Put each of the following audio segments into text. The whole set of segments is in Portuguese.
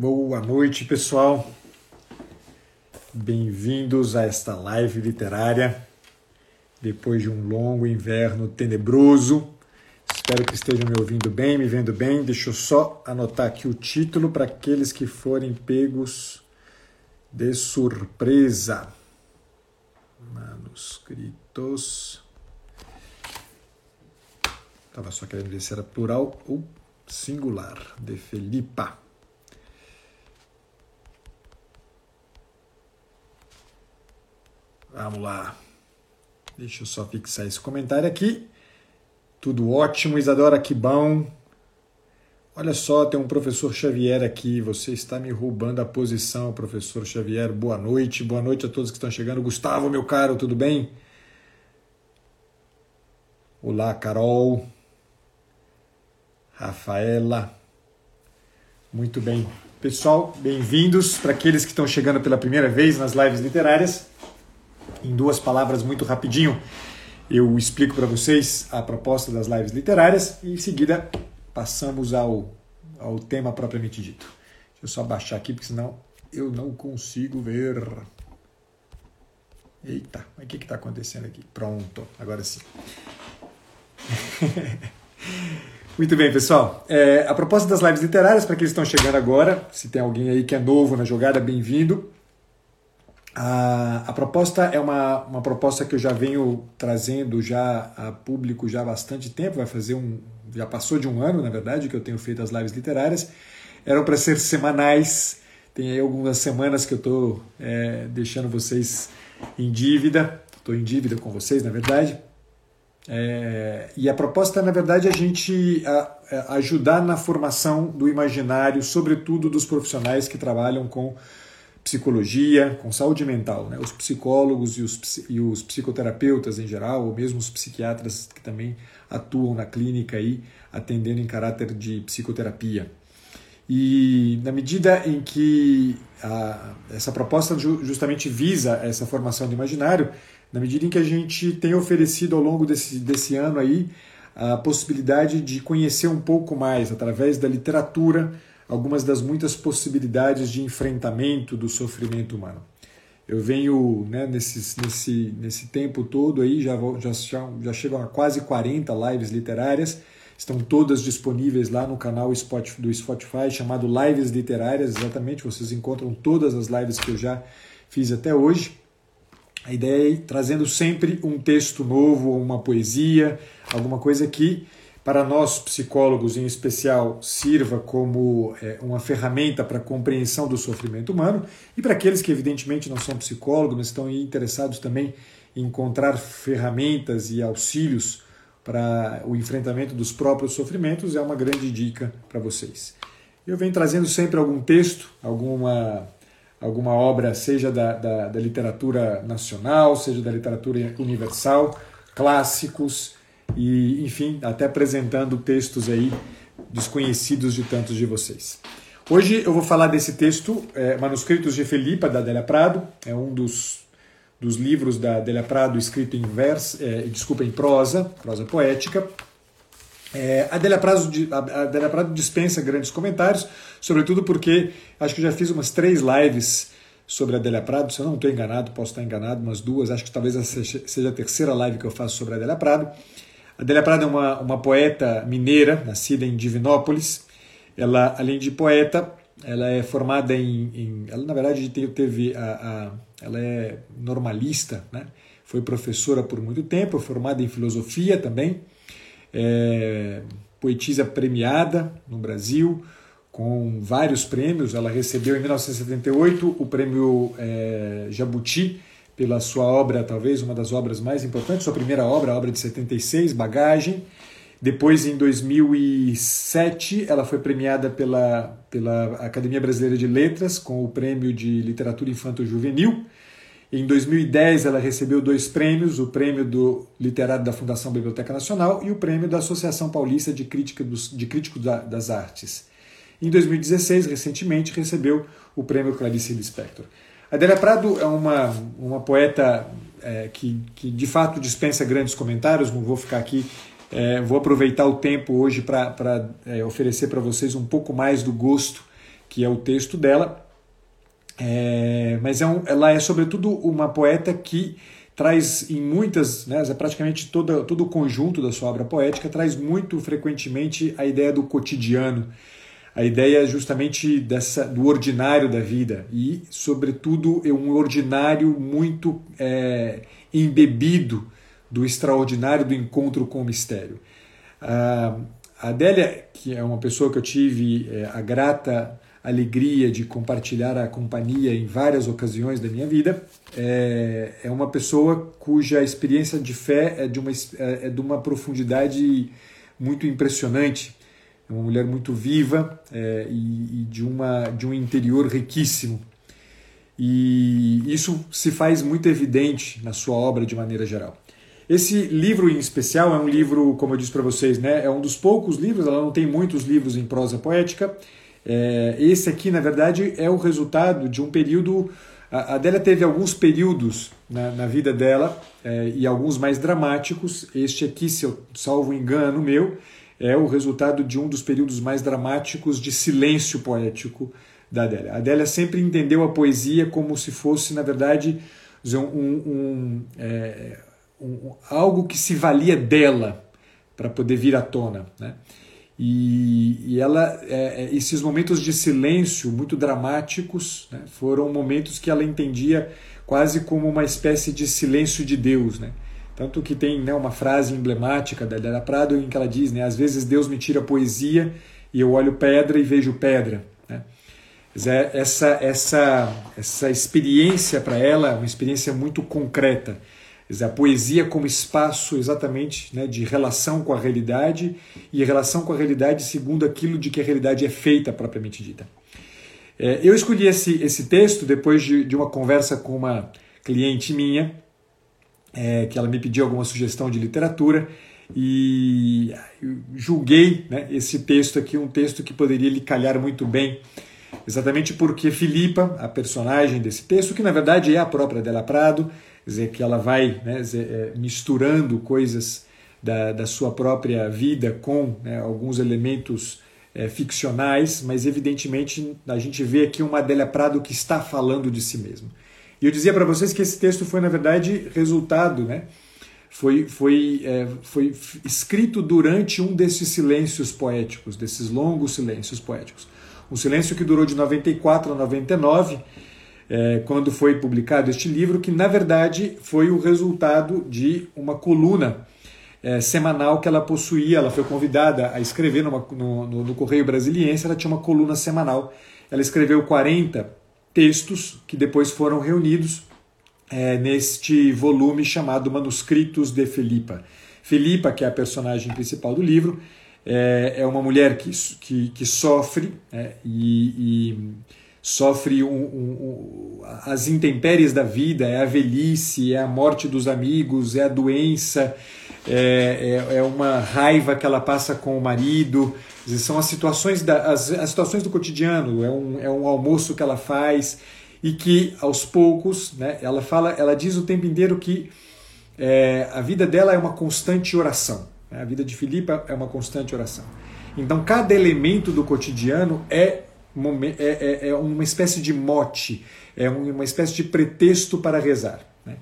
Boa noite, pessoal. Bem-vindos a esta live literária. Depois de um longo inverno tenebroso, espero que estejam me ouvindo bem, me vendo bem. Deixa eu só anotar aqui o título para aqueles que forem pegos de surpresa. Manuscritos. Estava só querendo ver se era plural ou singular. De Felipa. Vamos lá. Deixa eu só fixar esse comentário aqui. Tudo ótimo, Isadora, que bom. Olha só, tem um professor Xavier aqui. Você está me roubando a posição, professor Xavier. Boa noite. Boa noite a todos que estão chegando. Gustavo, meu caro, tudo bem? Olá, Carol. Rafaela. Muito bem. Pessoal, bem-vindos para aqueles que estão chegando pela primeira vez nas lives literárias em duas palavras muito rapidinho. Eu explico para vocês a proposta das lives literárias e em seguida passamos ao, ao tema propriamente dito. Deixa eu só baixar aqui, porque senão eu não consigo ver. Eita, o que está acontecendo aqui? Pronto, agora sim. Muito bem, pessoal. É, a proposta das lives literárias, para aqueles que estão chegando agora, se tem alguém aí que é novo na jogada, bem-vindo. A, a proposta é uma, uma proposta que eu já venho trazendo já a público já há bastante tempo, vai fazer um. já passou de um ano, na verdade, que eu tenho feito as lives literárias. Eram para ser semanais, tem aí algumas semanas que eu estou é, deixando vocês em dívida, estou em dívida com vocês, na verdade. É, e a proposta, na verdade, é a gente a, a ajudar na formação do imaginário, sobretudo dos profissionais que trabalham com psicologia, com saúde mental, né? os psicólogos e os, e os psicoterapeutas em geral, ou mesmo os psiquiatras que também atuam na clínica aí, atendendo em caráter de psicoterapia. E na medida em que a, essa proposta justamente visa essa formação de imaginário, na medida em que a gente tem oferecido ao longo desse, desse ano aí a possibilidade de conhecer um pouco mais através da literatura, algumas das muitas possibilidades de enfrentamento do sofrimento humano. Eu venho né, nesse, nesse, nesse tempo todo aí, já, já, já chegam a quase 40 lives literárias, estão todas disponíveis lá no canal do Spotify chamado Lives Literárias, exatamente, vocês encontram todas as lives que eu já fiz até hoje. A ideia é ir trazendo sempre um texto novo, uma poesia, alguma coisa que para nós psicólogos em especial, sirva como é, uma ferramenta para a compreensão do sofrimento humano e para aqueles que evidentemente não são psicólogos, mas estão interessados também em encontrar ferramentas e auxílios para o enfrentamento dos próprios sofrimentos, é uma grande dica para vocês. Eu venho trazendo sempre algum texto, alguma, alguma obra, seja da, da, da literatura nacional, seja da literatura universal, clássicos, e, enfim, até apresentando textos aí desconhecidos de tantos de vocês. Hoje eu vou falar desse texto, é, Manuscritos de Felipa, da Adélia Prado, é um dos, dos livros da Adélia Prado escrito em verso, é, desculpa, em prosa, prosa poética. É, a, Adélia Prado, Adélia Prado dispensa grandes comentários, sobretudo porque acho que já fiz umas três lives sobre a Adélia Prado, se eu não estou enganado, posso estar enganado, umas duas, acho que talvez seja a terceira live que eu faço sobre a Adélia Prado. Adélia Prado é uma, uma poeta mineira, nascida em Divinópolis. Ela, além de poeta, ela é formada em, em ela na verdade teve a, a, ela é normalista, né? Foi professora por muito tempo, formada em filosofia também, é, poetisa premiada no Brasil com vários prêmios. Ela recebeu em 1978 o prêmio é, Jabuti pela sua obra, talvez uma das obras mais importantes, sua primeira obra, a obra de 76, Bagagem. Depois, em 2007, ela foi premiada pela, pela Academia Brasileira de Letras com o Prêmio de Literatura Infanto-Juvenil. Em 2010, ela recebeu dois prêmios: o Prêmio do Literário da Fundação Biblioteca Nacional e o Prêmio da Associação Paulista de, Crítica dos, de Críticos das Artes. Em 2016, recentemente, recebeu o Prêmio Clarice Lispector. Adélia Prado é uma, uma poeta é, que, que de fato dispensa grandes comentários, não vou ficar aqui, é, vou aproveitar o tempo hoje para é, oferecer para vocês um pouco mais do gosto que é o texto dela. É, mas é um, ela é, sobretudo, uma poeta que traz em muitas, né, é praticamente todo, todo o conjunto da sua obra poética, traz muito frequentemente a ideia do cotidiano, a ideia justamente dessa, do ordinário da vida e, sobretudo, é um ordinário muito é, embebido do extraordinário do encontro com o mistério. A Adélia, que é uma pessoa que eu tive é, a grata alegria de compartilhar a companhia em várias ocasiões da minha vida, é, é uma pessoa cuja experiência de fé é de uma, é, é de uma profundidade muito impressionante. É uma mulher muito viva é, e, e de, uma, de um interior riquíssimo. E isso se faz muito evidente na sua obra de maneira geral. Esse livro em especial é um livro, como eu disse para vocês, né, é um dos poucos livros, ela não tem muitos livros em prosa poética. É, esse aqui, na verdade, é o resultado de um período. A Adélia teve alguns períodos na, na vida dela é, e alguns mais dramáticos. Este aqui, se eu salvo engano meu, é o resultado de um dos períodos mais dramáticos de silêncio poético da Adélia. A Adélia sempre entendeu a poesia como se fosse, na verdade, um, um, é, um algo que se valia dela para poder vir à tona. Né? E, e ela, é, é, esses momentos de silêncio muito dramáticos né, foram momentos que ela entendia quase como uma espécie de silêncio de Deus. Né? Tanto que tem né, uma frase emblemática da Adélia Prado em que ela diz: né, Às vezes Deus me tira poesia e eu olho pedra e vejo pedra. Né? Essa, essa, essa experiência para ela é uma experiência muito concreta. A poesia como espaço exatamente né, de relação com a realidade e relação com a realidade segundo aquilo de que a realidade é feita propriamente dita. É, eu escolhi esse, esse texto depois de, de uma conversa com uma cliente minha é, que ela me pediu alguma sugestão de literatura e julguei né, esse texto aqui um texto que poderia lhe calhar muito bem, exatamente porque Filipa, a personagem desse texto, que na verdade é a própria Della Prado, dizer, que ela vai né, é, misturando coisas da, da sua própria vida com né, alguns elementos é, ficcionais, mas evidentemente a gente vê aqui uma Adélia Prado que está falando de si mesma. E eu dizia para vocês que esse texto foi, na verdade, resultado, né? Foi, foi, é, foi escrito durante um desses silêncios poéticos, desses longos silêncios poéticos. Um silêncio que durou de 94 a 99, é, quando foi publicado este livro, que na verdade foi o resultado de uma coluna é, semanal que ela possuía. Ela foi convidada a escrever numa, no, no, no Correio Brasiliense, ela tinha uma coluna semanal. Ela escreveu 40 textos que depois foram reunidos é, neste volume chamado Manuscritos de Felipa. Felipa, que é a personagem principal do livro, é, é uma mulher que, que, que sofre é, e, e, sofre um, um, um, as intempéries da vida, é a velhice, é a morte dos amigos, é a doença, é, é, é uma raiva que ela passa com o marido, são as situações, da, as, as situações do cotidiano, é um, é um almoço que ela faz e que aos poucos, né, ela fala, ela diz o tempo inteiro que é, a vida dela é uma constante oração. Né? A vida de Filipa é uma constante oração. Então cada elemento do cotidiano é, é, é, é uma espécie de mote, é uma espécie de pretexto para rezar. Né?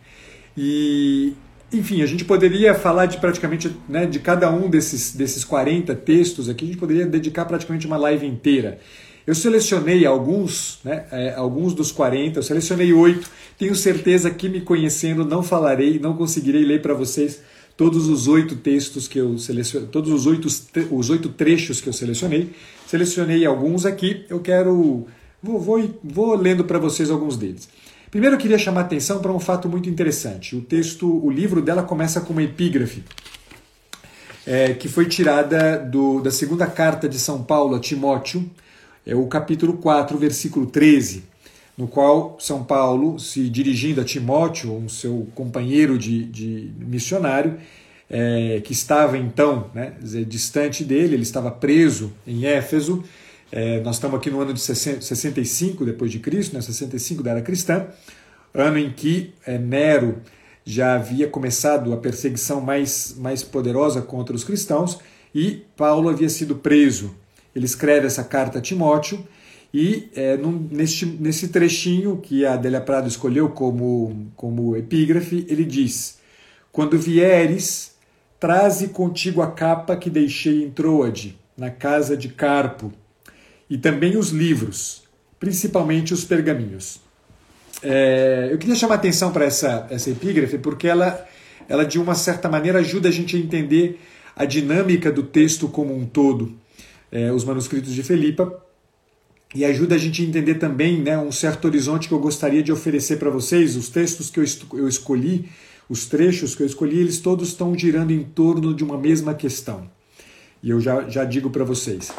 E, enfim, a gente poderia falar de praticamente né, de cada um desses, desses 40 textos aqui, a gente poderia dedicar praticamente uma live inteira. Eu selecionei alguns, né, é, alguns dos 40, eu selecionei oito. Tenho certeza que me conhecendo não falarei, não conseguirei ler para vocês todos os oito textos que eu selecionei, todos os oito, os oito trechos que eu selecionei. Selecionei alguns aqui, eu quero. Vou, vou, vou lendo para vocês alguns deles. Primeiro eu queria chamar atenção para um fato muito interessante. O texto, o livro dela começa com uma epígrafe é, que foi tirada do, da segunda carta de São Paulo a Timóteo, é o capítulo 4, versículo 13, no qual São Paulo, se dirigindo a Timóteo, um seu companheiro de, de missionário, é, que estava então né, distante dele, ele estava preso em Éfeso, é, nós estamos aqui no ano de 65 depois de Cristo, né, 65 da era cristã, ano em que é, Nero já havia começado a perseguição mais, mais poderosa contra os cristãos e Paulo havia sido preso. Ele escreve essa carta a Timóteo E é, num, nesse, nesse trechinho que a Adélia Prado escolheu como, como epígrafe, ele diz: Quando vieres, traze contigo a capa que deixei em Troade, na casa de Carpo, e também os livros, principalmente os pergaminhos. É, eu queria chamar atenção para essa, essa epígrafe porque ela, ela, de uma certa maneira, ajuda a gente a entender a dinâmica do texto como um todo, é, os manuscritos de Felipa, e ajuda a gente a entender também né, um certo horizonte que eu gostaria de oferecer para vocês. Os textos que eu, eu escolhi, os trechos que eu escolhi, eles todos estão girando em torno de uma mesma questão. E eu já, já digo para vocês.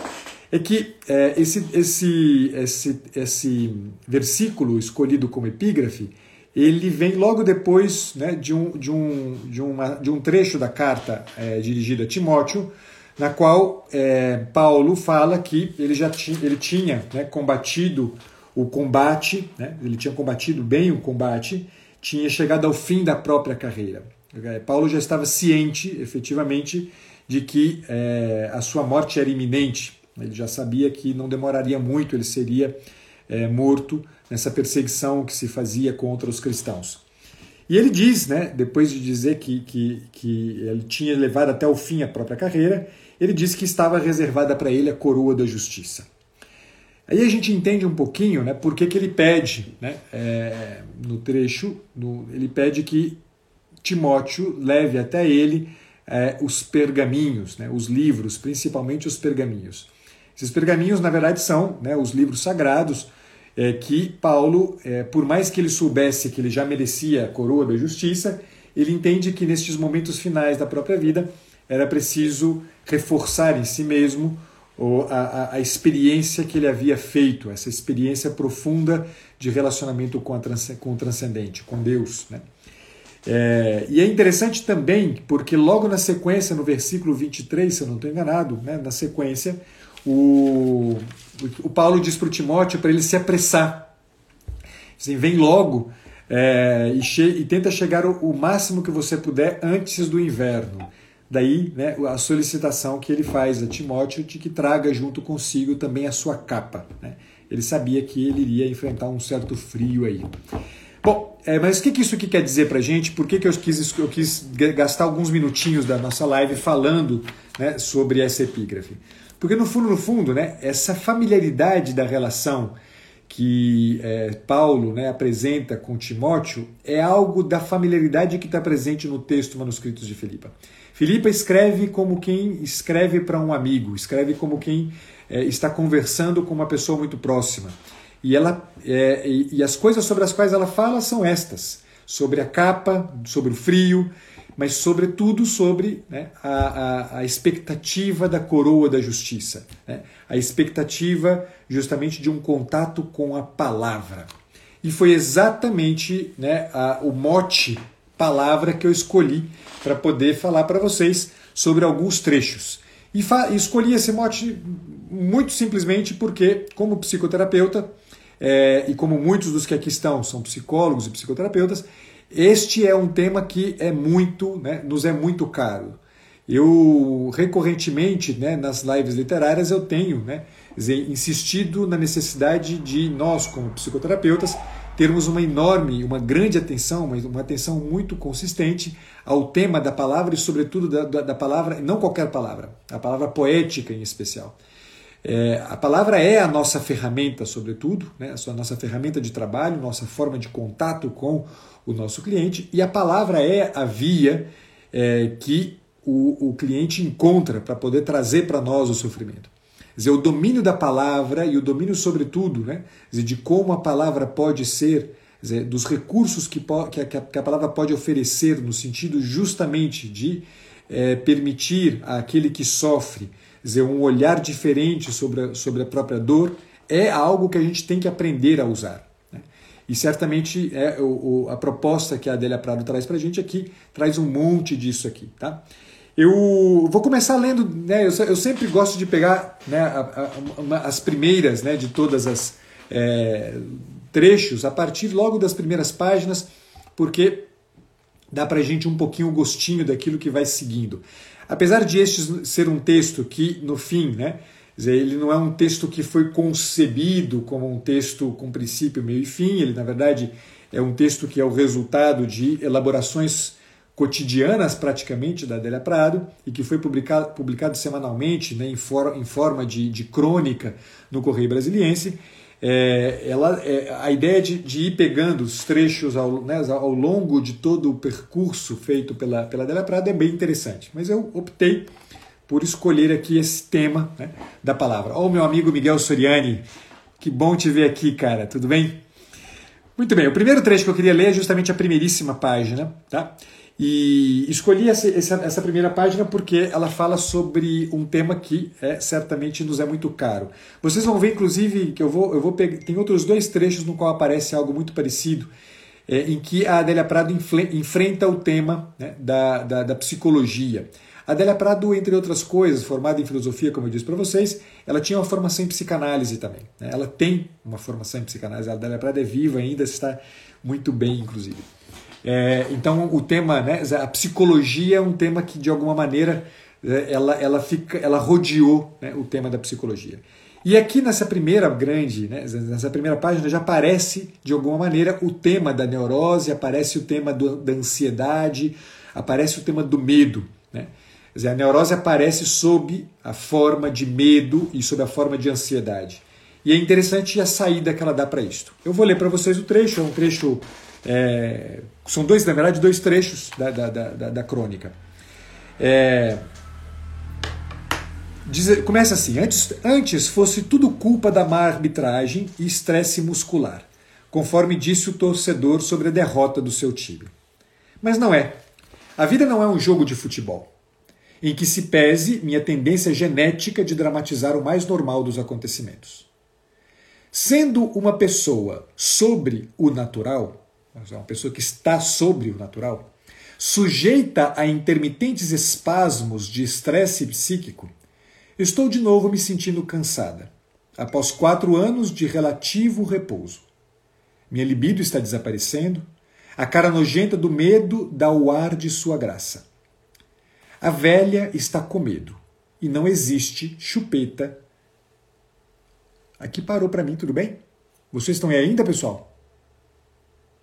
É que é, esse, esse, esse, esse versículo escolhido como epígrafe, ele vem logo depois né, de, um, de, um, de, uma, de um trecho da carta é, dirigida a Timóteo, na qual é, Paulo fala que ele já tinha, ele tinha né, combatido o combate, né, ele tinha combatido bem o combate, tinha chegado ao fim da própria carreira. É, Paulo já estava ciente, efetivamente, de que é, a sua morte era iminente. Ele já sabia que não demoraria muito, ele seria é, morto nessa perseguição que se fazia contra os cristãos. E ele diz, né, depois de dizer que, que, que ele tinha levado até o fim a própria carreira, ele disse que estava reservada para ele a coroa da justiça. Aí a gente entende um pouquinho né, por que, que ele pede, né, é, no trecho, no, ele pede que Timóteo leve até ele é, os pergaminhos, né, os livros, principalmente os pergaminhos. Esses pergaminhos, na verdade, são né, os livros sagrados é, que Paulo, é, por mais que ele soubesse que ele já merecia a coroa da justiça, ele entende que nestes momentos finais da própria vida era preciso reforçar em si mesmo a, a, experiência que ele havia feito, essa experiência profunda de relacionamento com, a, com o transcendente, com Deus. Né? É, e é interessante também, porque logo na sequência, no versículo 23, se eu não estou enganado, né, na sequência, o, o Paulo diz para o Timóteo para ele se apressar. Assim, vem logo é, e, e, tenta chegar o, o máximo que você puder antes do inverno. Daí né, a solicitação que ele faz a Timóteo de que traga junto consigo também a sua capa. Né? Ele sabia que ele iria enfrentar um certo frio aí. Bom, é, mas o que, que isso aqui quer dizer para gente? Por que, que eu, quis, eu quis gastar alguns minutinhos da nossa live falando né, sobre essa epígrafe? Porque no fundo, no fundo, né, essa familiaridade da relação que é, Paulo né, apresenta com Timóteo é algo da familiaridade que está presente no texto manuscritos de Filipa. Filipa escreve como quem escreve para um amigo, escreve como quem é, está conversando com uma pessoa muito próxima. E, ela, é, e, e as coisas sobre as quais ela fala são estas: sobre a capa, sobre o frio, mas sobretudo sobre né, a, a, a, expectativa da coroa da justiça, né, a expectativa justamente de um contato com a palavra. E foi exatamente né, a, o mote palavra que eu escolhi para poder falar para vocês sobre alguns trechos. E, escolhi esse mote muito simplesmente porque, como psicoterapeuta, é, e como muitos dos que aqui estão são psicólogos e psicoterapeutas, este é um tema que é muito, né, nos é muito caro. Eu recorrentemente, né, nas lives literárias, eu tenho né, insistido na necessidade de nós, como psicoterapeutas, termos uma enorme, uma grande atenção, uma, atenção muito consistente ao tema da palavra e, sobretudo, da, da, da palavra, não qualquer palavra, a palavra poética em especial. É, a palavra é a nossa ferramenta, sobretudo, né? a nossa ferramenta de trabalho, nossa forma de contato com o nosso cliente, e a palavra é a via é, que o, o cliente encontra para poder trazer para nós o sofrimento. Quer dizer, o domínio da palavra e o domínio, sobretudo, né, dizer, de como a palavra pode ser, dizer, dos recursos que, que, a, que, a, palavra pode oferecer, no sentido justamente de é, permitir àquele que sofre dizer, um olhar diferente sobre a, sobre a própria dor, é algo que a gente tem que aprender a usar. E certamente é o, o, a proposta que a Adélia Prado traz para a gente aqui traz um monte disso aqui. Tá? Eu vou começar lendo, né, eu, eu sempre gosto de pegar né, a, a, as primeiras né, de todas as é, trechos, a partir logo das primeiras páginas, porque dá para a gente um pouquinho o gostinho daquilo que vai seguindo. Apesar de este ser um texto que, no fim, né, ele não é um texto que foi concebido como um texto com princípio, meio e fim, ele na verdade é um texto que é o resultado de elaborações cotidianas praticamente da Adélia Prado e que foi publicado, publicado semanalmente né, em, for, em forma de, de crônica no Correio Brasiliense. É, ela, é, a ideia de, de, ir pegando os trechos ao, né, ao longo de todo o percurso feito pela, pela Adélia Prado é bem interessante. Mas eu optei por escolher aqui esse tema né, da palavra. Ó, oh, meu amigo Miguel Soriani, que bom te ver aqui, cara, tudo bem? Muito bem, o primeiro trecho que eu queria ler é justamente a primeiríssima página, tá? E escolhi essa, essa, primeira página porque ela fala sobre um tema que é, certamente nos é muito caro. Vocês vão ver, inclusive, que eu vou, eu vou pegar. Tem outros dois trechos no qual aparece algo muito parecido, é, em que a Adélia Prado enfrenta o tema né, da, da, da, psicologia. Adélia Prado, entre outras coisas, formada em filosofia, como eu disse para vocês, ela tinha uma formação em psicanálise também. Né? Ela tem uma formação em psicanálise. A Adélia Prado é viva ainda, está muito bem, inclusive. É, então o tema, né, a psicologia é um tema que de alguma maneira é, ela, ela, fica, ela rodeou né, o tema da psicologia. E aqui nessa primeira grande, né, nessa primeira página já aparece de alguma maneira o tema da neurose, aparece o tema do, da ansiedade, aparece o tema do medo. Né? Dizer, a neurose aparece sob a forma de medo e sob a forma de ansiedade. E é interessante a saída que ela dá para isto. Eu vou ler para vocês o trecho, é um trecho é, são dois, na verdade, dois trechos da, da, da, da crônica. É, diz, começa assim: antes, antes fosse tudo culpa da má arbitragem e estresse muscular, conforme disse o torcedor sobre a derrota do seu time. Mas não é. A vida não é um jogo de futebol, em que se pese minha tendência genética de dramatizar o mais normal dos acontecimentos. Sendo uma pessoa sobre o natural, uma pessoa que está sobre o natural, sujeita a intermitentes espasmos de estresse psíquico, estou de novo me sentindo cansada, após quatro anos de relativo repouso. Minha libido está desaparecendo, a cara nojenta do medo dá o ar de sua graça. A velha está com medo e não existe chupeta. Aqui parou para mim, tudo bem? Vocês estão aí ainda, pessoal?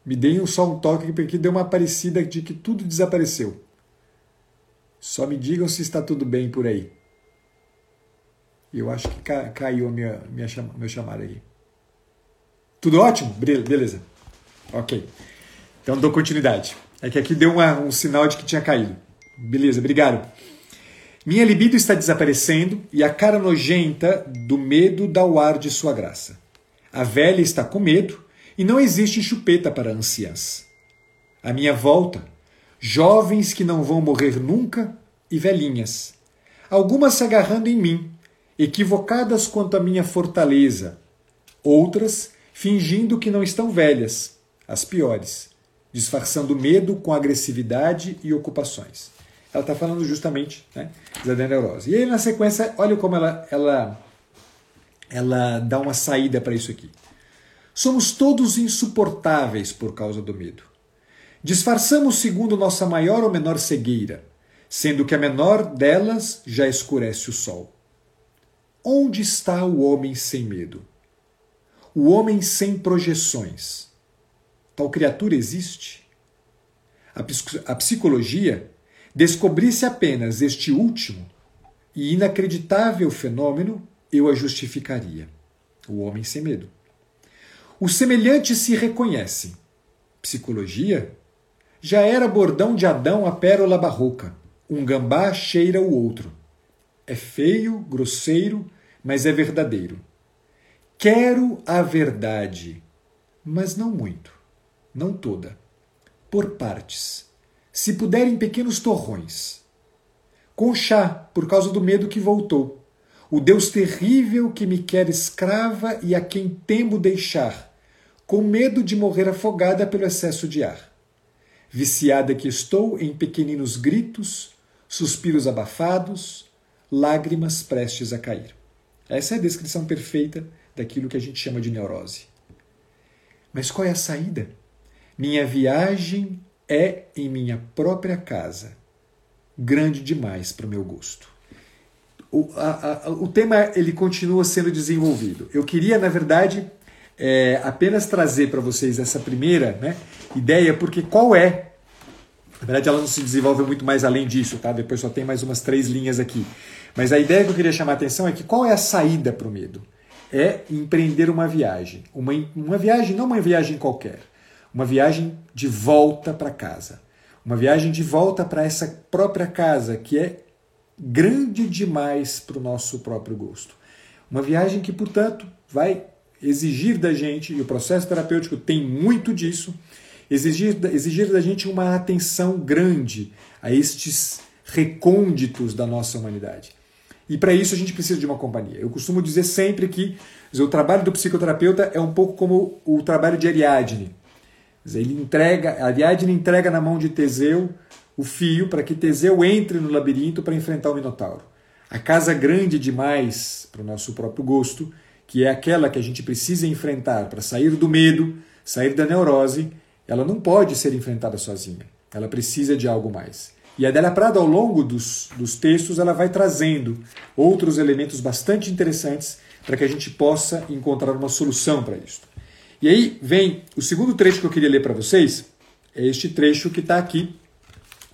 Me deem só um toque porque deu uma parecida de que tudo desapareceu. Só me digam se está tudo bem por aí. Eu acho que ca caiu a minha, minha cham meu chamar aí. Tudo ótimo? Beleza. Ok. Então dou continuidade. É que aqui deu uma, um sinal de que tinha caído. Beleza, obrigado. Minha libido está desaparecendo e a cara nojenta do medo dá o ar de sua graça. A velha está com medo e não existe chupeta para anciãs. À minha volta, jovens que não vão morrer nunca e velhinhas, algumas se agarrando em mim, equivocadas quanto à minha fortaleza, outras fingindo que não estão velhas, as piores, disfarçando medo com agressividade e ocupações. Ela está falando justamente né, da neurose. E aí, na sequência, olha como ela, ela, ela dá uma saída para isso aqui. Somos todos insuportáveis por causa do medo. Disfarçamos segundo nossa maior ou menor cegueira, sendo que a menor delas já escurece o sol. Onde está o homem sem medo? O homem sem projeções. Tal criatura existe? A psicologia descobrisse apenas este último e inacreditável fenômeno, eu a justificaria. O homem sem medo. Os semelhantes se reconhecem. Psicologia? Já era bordão de Adão a pérola barroca. Um gambá cheira o outro. É feio, grosseiro, mas é verdadeiro. Quero a verdade, mas não muito, não toda. Por partes. Se puder, em pequenos torrões. Com chá, por causa do medo que voltou o Deus terrível que me quer escrava e a quem temo deixar, com medo de morrer afogada pelo excesso de ar. Viciada que estou em pequeninos gritos, suspiros abafados, lágrimas prestes a cair. Essa é a descrição perfeita daquilo que a gente chama de neurose. Mas qual é a saída? Minha viagem é em minha própria casa, grande demais para o meu gosto o, a, a, o tema ele continua sendo desenvolvido. Eu queria, na verdade, é, apenas trazer para vocês essa primeira né, ideia, porque qual é? Na verdade, ela não se desenvolve muito mais além disso, tá? Depois só tem mais umas três linhas aqui. Mas a ideia que eu queria chamar a atenção é que qual é a saída para o medo? É empreender uma viagem. Uma, uma viagem, não uma viagem qualquer. Uma viagem de volta para casa. Uma viagem de volta para essa própria casa, que é grande demais para o nosso próprio gosto. Uma viagem que, portanto, vai exigir da gente, e o processo terapêutico tem muito disso, exigir, exigir da gente uma atenção grande a estes recônditos da nossa humanidade. E para isso a gente precisa de uma companhia. Eu costumo dizer sempre que dizer, o trabalho do psicoterapeuta é um pouco como o trabalho de Ariadne. Dizer, ele entrega, Ariadne entrega na mão de Teseu o fio para que Teseu entre no labirinto para enfrentar o Minotauro. A casa grande demais para o nosso próprio gosto que é aquela que a gente precisa enfrentar para sair do medo, sair da neurose, ela não pode ser enfrentada sozinha. Ela precisa de algo mais. E a Adélia Prado, ao longo dos, dos textos, ela vai trazendo outros elementos bastante interessantes para que a gente possa encontrar uma solução para isso. E aí vem o segundo trecho que eu queria ler para vocês, é este trecho que está aqui,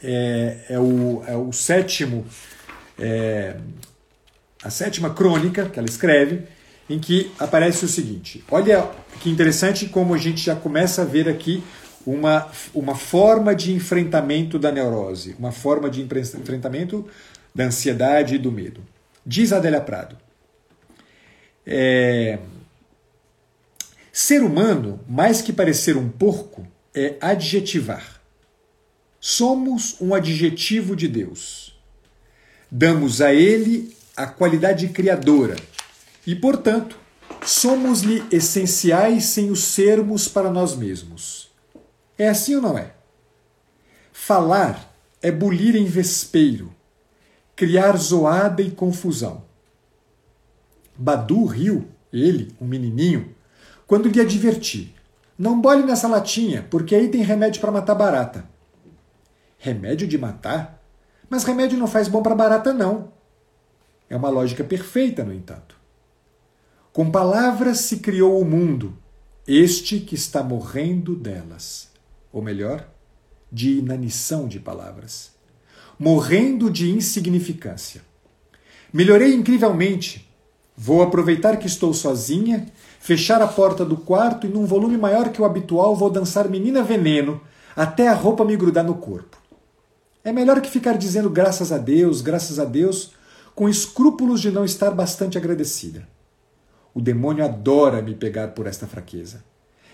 é, é, o, é o sétimo, é, a sétima crônica que ela escreve, em que aparece o seguinte: olha que interessante como a gente já começa a ver aqui uma, uma forma de enfrentamento da neurose, uma forma de enfrentamento da ansiedade e do medo. Diz Adélia Prado. É, ser humano, mais que parecer um porco, é adjetivar. Somos um adjetivo de Deus. Damos a ele a qualidade criadora e, portanto, somos-lhe essenciais sem o sermos para nós mesmos. É assim ou não é? Falar é bulir em vespeiro, criar zoada e confusão. Badu riu, ele, um menininho, quando lhe adverti: Não bole nessa latinha, porque aí tem remédio para matar barata. Remédio de matar? Mas remédio não faz bom para barata, não. É uma lógica perfeita, no entanto. Com palavras se criou o mundo, este que está morrendo delas. Ou melhor, de inanição de palavras. Morrendo de insignificância. Melhorei incrivelmente. Vou aproveitar que estou sozinha, fechar a porta do quarto e, num volume maior que o habitual, vou dançar Menina Veneno até a roupa me grudar no corpo. É melhor que ficar dizendo graças a Deus, graças a Deus, com escrúpulos de não estar bastante agradecida. O demônio adora me pegar por esta fraqueza,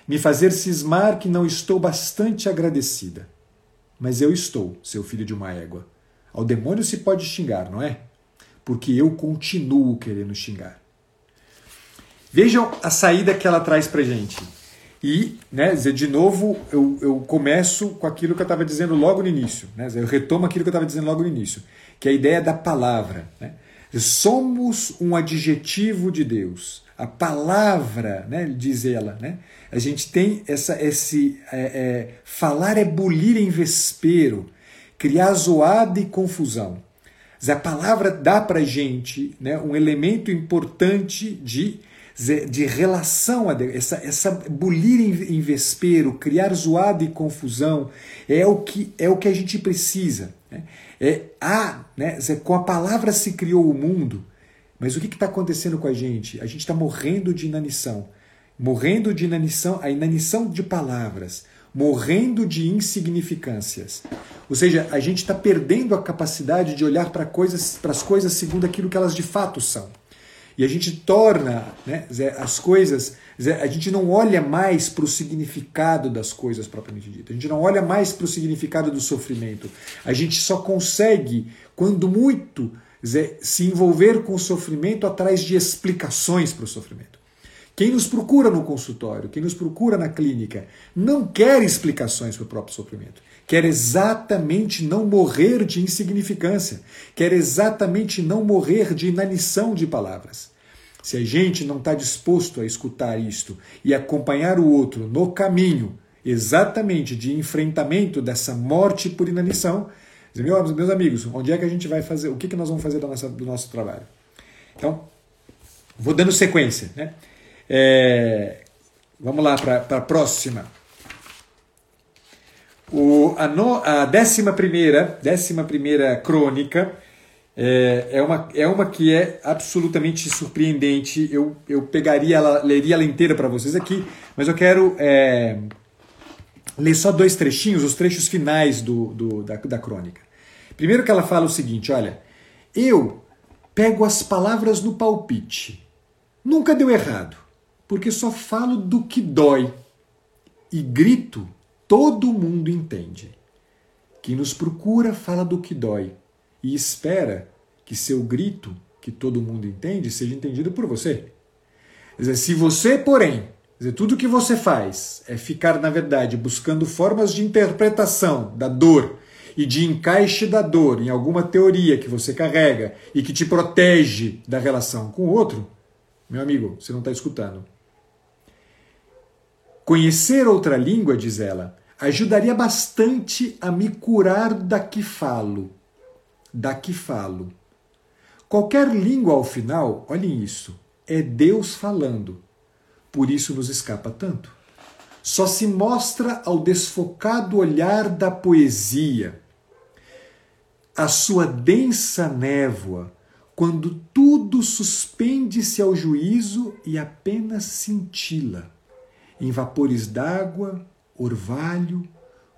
me fazer cismar que não estou bastante agradecida. Mas eu estou, seu filho de uma égua. Ao demônio se pode xingar, não é? Porque eu continuo querendo xingar. Vejam a saída que ela traz para gente. E, né, de novo, eu, eu começo com aquilo que eu estava dizendo logo no início. Né, eu retomo aquilo que eu estava dizendo logo no início, que é a ideia da palavra. Né? Somos um adjetivo de Deus. A palavra, né, diz ela, né? A gente tem essa, esse é, é, falar é bulir em vespeiro, criar zoada e confusão. A palavra dá para gente né, um elemento importante de, de relação. Essa, essa bulir em, em vespeiro, criar zoada e confusão é o que é o que a gente precisa. Né? É a, né, com a palavra se criou o mundo. Mas o que está acontecendo com a gente? A gente está morrendo de inanição. Morrendo de inanição, a inanição de palavras, morrendo de insignificâncias. Ou seja, a gente está perdendo a capacidade de olhar para coisas, para as coisas segundo aquilo que elas de fato são. E a gente torna né, as coisas, a gente não olha mais para o significado das coisas propriamente dito, a gente não olha mais para o significado do sofrimento. A gente só consegue, quando muito, se envolver com o sofrimento atrás de explicações para o sofrimento. Quem nos procura no consultório, quem nos procura na clínica, não quer explicações para o próprio sofrimento. Quer exatamente não morrer de insignificância. Quer exatamente não morrer de inanição de palavras. Se a gente não está disposto a escutar isto e acompanhar o outro no caminho exatamente de enfrentamento dessa morte por inanição, meus amigos, onde é que a gente vai fazer? O que, que nós vamos fazer do nosso, do nosso trabalho? Então, vou dando sequência. Né? É, vamos lá para a próxima. O, a, no, a décima primeira, décima primeira crônica é, é, uma, é uma que é absolutamente surpreendente. Eu, eu pegaria ela, leria ela inteira para vocês aqui, mas eu quero é, ler só dois trechinhos, os trechos finais do, do, da, da crônica. Primeiro que ela fala o seguinte: olha, eu pego as palavras no palpite. Nunca deu errado, porque só falo do que dói. E grito, todo mundo entende. Quem nos procura fala do que dói e espera que seu grito, que todo mundo entende, seja entendido por você. Quer dizer, se você, porém, dizer, tudo que você faz é ficar, na verdade, buscando formas de interpretação da dor e de encaixe da dor em alguma teoria que você carrega e que te protege da relação com o outro, meu amigo, você não está escutando. Conhecer outra língua, diz ela, ajudaria bastante a me curar da que falo da que falo. Qualquer língua ao final, olhem isso, é Deus falando. Por isso nos escapa tanto. Só se mostra ao desfocado olhar da poesia. A sua densa névoa, quando tudo suspende-se ao juízo e apenas cintila, em vapores d'água, orvalho,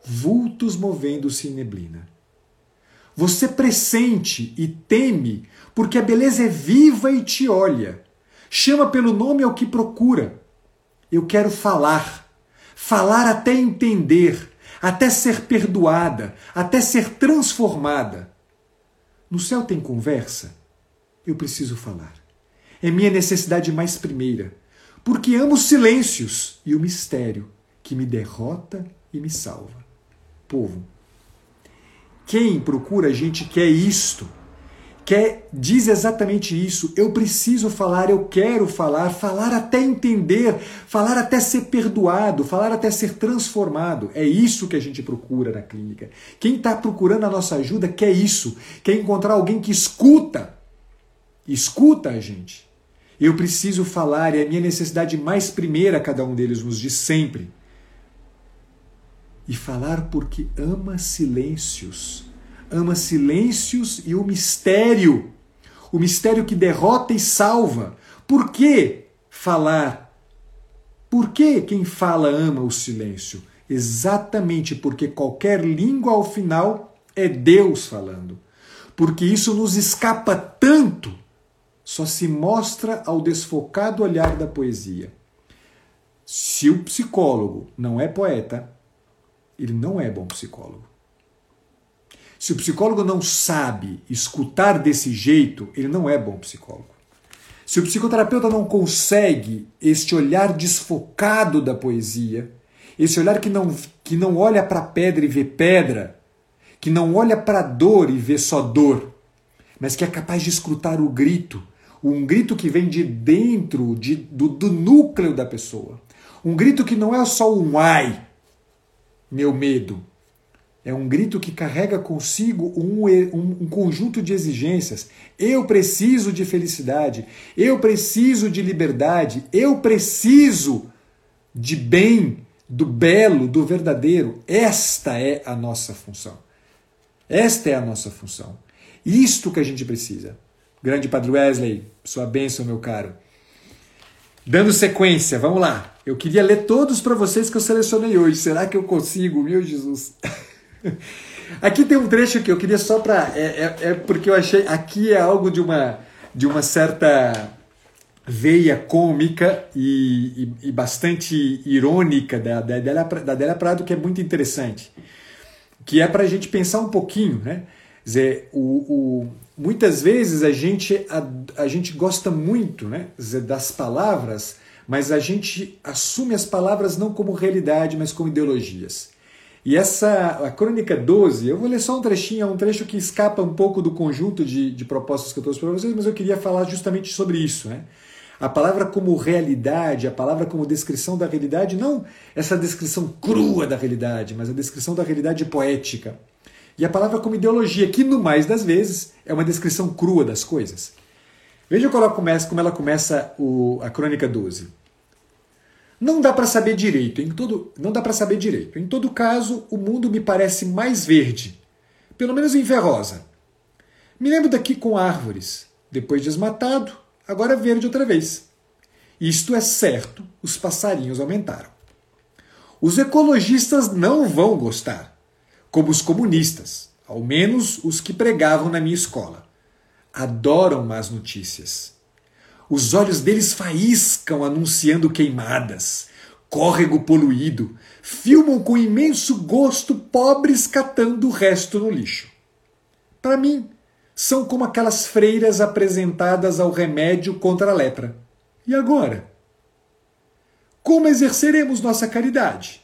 vultos movendo-se em neblina. Você pressente e teme, porque a beleza é viva e te olha. Chama pelo nome ao que procura. Eu quero falar, falar até entender, até ser perdoada, até ser transformada. No céu tem conversa? Eu preciso falar. É minha necessidade mais primeira, porque amo os silêncios e o mistério que me derrota e me salva. Povo, quem procura a gente quer isto. Quer, diz exatamente isso. Eu preciso falar, eu quero falar, falar até entender, falar até ser perdoado, falar até ser transformado. É isso que a gente procura na clínica. Quem está procurando a nossa ajuda quer isso. Quer encontrar alguém que escuta. Escuta a gente. Eu preciso falar, é a minha necessidade mais primeira, cada um deles nos diz sempre e falar porque ama silêncios. Ama silêncios e o mistério. O mistério que derrota e salva. Por que falar? Por que quem fala ama o silêncio? Exatamente porque qualquer língua ao final é Deus falando. Porque isso nos escapa tanto, só se mostra ao desfocado olhar da poesia. Se o psicólogo não é poeta, ele não é bom psicólogo. Se o psicólogo não sabe escutar desse jeito, ele não é bom psicólogo. Se o psicoterapeuta não consegue este olhar desfocado da poesia, esse olhar que não, que não olha para a pedra e vê pedra, que não olha para a dor e vê só dor, mas que é capaz de escutar o grito, um grito que vem de dentro, de, do, do núcleo da pessoa. Um grito que não é só um ai, meu medo. É um grito que carrega consigo um, um, um, conjunto de exigências. Eu preciso de felicidade, eu preciso de liberdade, eu preciso de bem, do belo, do verdadeiro. Esta é a nossa função. Esta é a nossa função. Isto que a gente precisa. Grande Padre Wesley, sua bênção, meu caro. Dando sequência, vamos lá. Eu queria ler todos para vocês que eu selecionei hoje. Será que eu consigo? Meu Jesus. Aqui tem um trecho que eu queria só para. É, é, é, porque eu achei. Aqui é algo de uma, de uma certa veia cômica e, e, e bastante irônica da, da, Adélia, da Adélia Prado, que é muito interessante. Que é para a gente pensar um pouquinho, né? Quer dizer, o, o, muitas vezes a gente, a, a gente gosta muito né, das palavras, mas a gente assume as palavras não como realidade, mas como ideologias. E essa, a Crônica 12, eu vou ler só um trechinho, é um trecho que escapa um pouco do conjunto de, de propostas que eu trouxe para vocês, mas eu queria falar justamente sobre isso. Né? A palavra como realidade, a palavra como descrição da realidade, não essa descrição crua da realidade, mas a descrição da realidade poética. E a palavra como ideologia, que no mais das vezes é uma descrição crua das coisas. Veja como ela começa, como ela começa o, a crônica 12. Não dá para saber direito, em todo, não dá para saber direito. Em todo caso, o mundo me parece mais verde, pelo menos em Ferrosa. Me lembro daqui com árvores, depois desmatado, agora verde outra vez. Isto é certo, os passarinhos aumentaram. Os ecologistas não vão gostar, como os comunistas, ao menos os que pregavam na minha escola. Adoram más notícias. Os olhos deles faíscam anunciando queimadas, córrego poluído, filmam com imenso gosto pobres catando o resto no lixo. Para mim, são como aquelas freiras apresentadas ao remédio contra a lepra. E agora? Como exerceremos nossa caridade?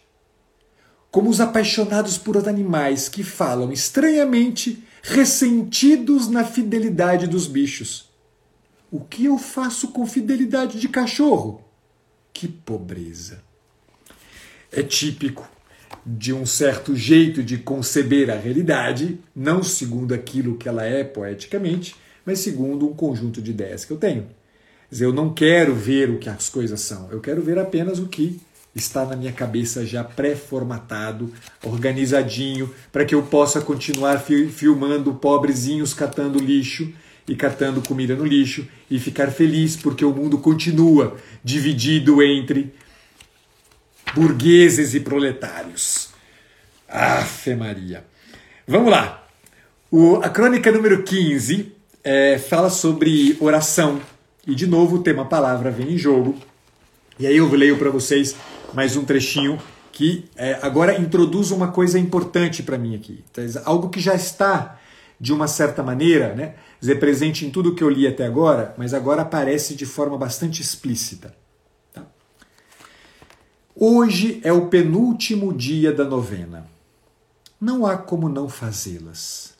Como os apaixonados por animais que falam estranhamente, ressentidos na fidelidade dos bichos o que eu faço com fidelidade de cachorro? Que pobreza! É típico de um certo jeito de conceber a realidade, não segundo aquilo que ela é poeticamente, mas segundo um conjunto de ideias que eu tenho. Quer dizer, eu não quero ver o que as coisas são, eu quero ver apenas o que está na minha cabeça já pré-formatado, organizadinho, para que eu possa continuar filmando pobrezinhos catando lixo e catando comida no lixo e ficar feliz porque o mundo continua dividido entre burgueses e proletários. Afe Maria. Vamos lá. O, a crônica número 15 é, fala sobre oração. E de novo o tema palavra vem em jogo. E aí eu leio para vocês mais um trechinho que é, agora introduz uma coisa importante para mim aqui. Então, algo que já está, de uma certa maneira, né, presente em tudo que eu li até agora, mas agora aparece de forma bastante explícita. Tá? Hoje é o penúltimo dia da novena. Não há como não fazê-las.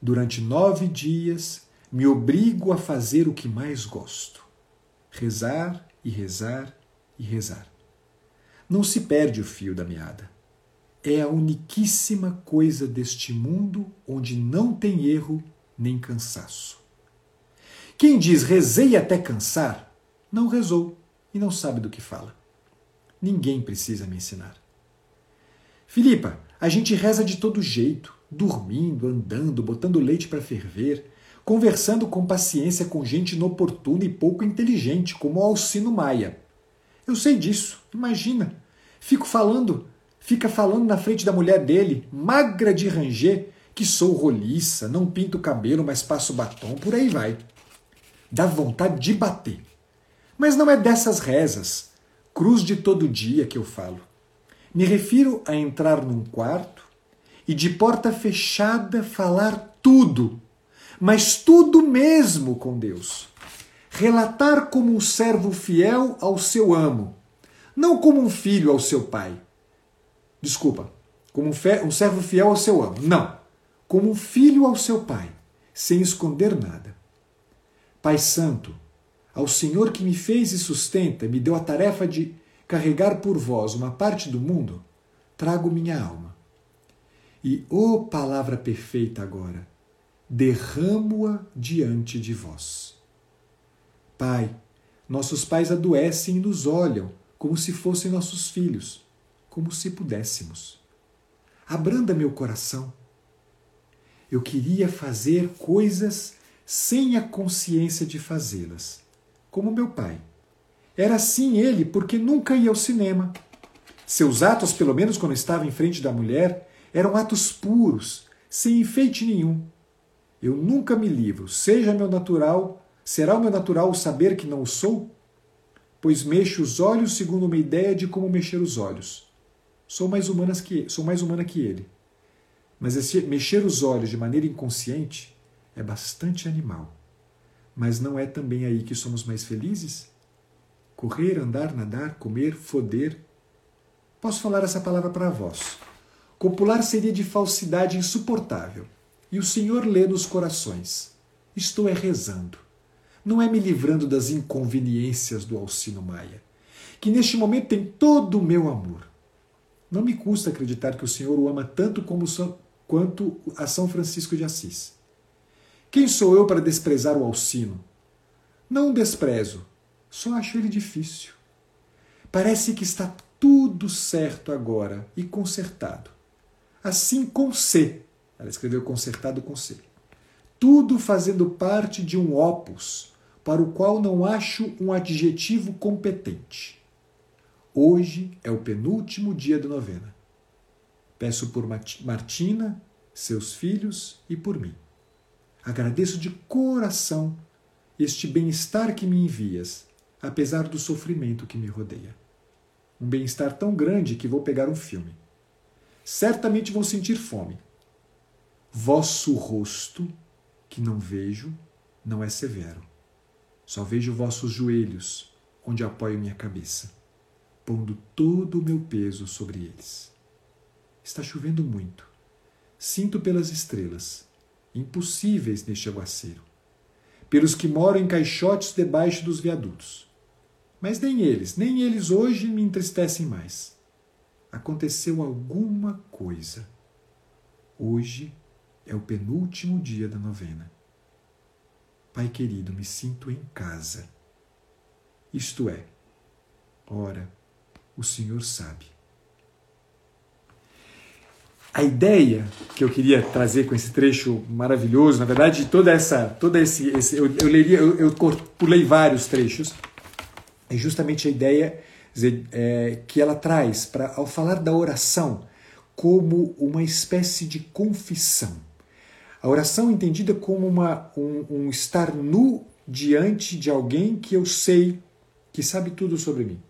Durante nove dias me obrigo a fazer o que mais gosto: rezar e rezar e rezar. Não se perde o fio da meada. É a uniquíssima coisa deste mundo onde não tem erro nem cansaço. Quem diz rezei até cansar, não rezou e não sabe do que fala. Ninguém precisa me ensinar. Filipa, a gente reza de todo jeito, dormindo, andando, botando leite para ferver, conversando com paciência com gente inoportuna e pouco inteligente, como o Alcino Maia. Eu sei disso, imagina. Fico falando, fica falando na frente da mulher dele, magra de ranger, que sou roliça, não pinto o cabelo, mas passo batom, por aí vai. Dá vontade de bater. Mas não é dessas rezas, cruz de todo dia que eu falo. Me refiro a entrar num quarto e de porta fechada falar tudo, mas tudo mesmo com Deus. Relatar como um servo fiel ao seu amo, não como um filho ao seu pai. Desculpa, como um, servo fiel ao seu amo. Não como um filho ao seu pai, sem esconder nada. Pai Santo, ao Senhor que me fez e sustenta, me deu a tarefa de carregar por vós uma parte do mundo, trago minha alma. E, ô oh, palavra perfeita agora, derramo-a diante de vós. Pai, nossos pais adoecem e nos olham como se fossem nossos filhos, como se pudéssemos. Abranda meu coração eu queria fazer coisas sem a consciência de fazê-las, como meu pai. Era assim ele porque nunca ia ao cinema. Seus atos, pelo menos quando estava em frente da mulher, eram atos puros, sem enfeite nenhum. Eu nunca me livro, seja meu natural, será o meu natural o saber que não o sou? Pois mexo os olhos segundo uma ideia de como mexer os olhos. Sou mais humana que, sou mais humana que ele. Mas esse mexer os olhos de maneira inconsciente é bastante animal. Mas não é também aí que somos mais felizes? Correr, andar, nadar, comer, foder. Posso falar essa palavra para vós. Copular seria de falsidade insuportável. E o Senhor lê nos corações. Estou é rezando. Não é me livrando das inconveniências do Alcino Maia, que neste momento tem todo o meu amor. Não me custa acreditar que o Senhor o ama tanto como, quanto a São Francisco de Assis. Quem sou eu para desprezar o Alcino? Não desprezo, só acho ele difícil. Parece que está tudo certo agora e consertado. Assim com C. Ela escreveu consertado com C. Tudo fazendo parte de um opus para o qual não acho um adjetivo competente. Hoje é o penúltimo dia da novena. Peço por Martina, seus filhos e por mim. Agradeço de coração este bem-estar que me envias, apesar do sofrimento que me rodeia. Um bem-estar tão grande que vou pegar um filme. Certamente vou sentir fome. Vosso rosto, que não vejo, não é severo. Só vejo vossos joelhos, onde apoio minha cabeça, pondo todo o meu peso sobre eles. Está chovendo muito. Sinto pelas estrelas, impossíveis neste aguaceiro, pelos que moram em caixotes debaixo dos viadutos. Mas nem eles, nem eles hoje me entristecem mais. Aconteceu alguma coisa. Hoje é o penúltimo dia da novena. Pai querido, me sinto em casa. Isto é, ora, o Senhor sabe. A ideia que eu queria trazer com esse trecho maravilhoso, na verdade, toda essa, toda esse, esse eu, eu leria, eu, eu, pulei vários trechos, é justamente a ideia é, que ela traz para, ao falar da oração, como uma espécie de confissão. A oração entendida como uma, um, um estar nu diante de alguém que eu sei que sabe tudo sobre mim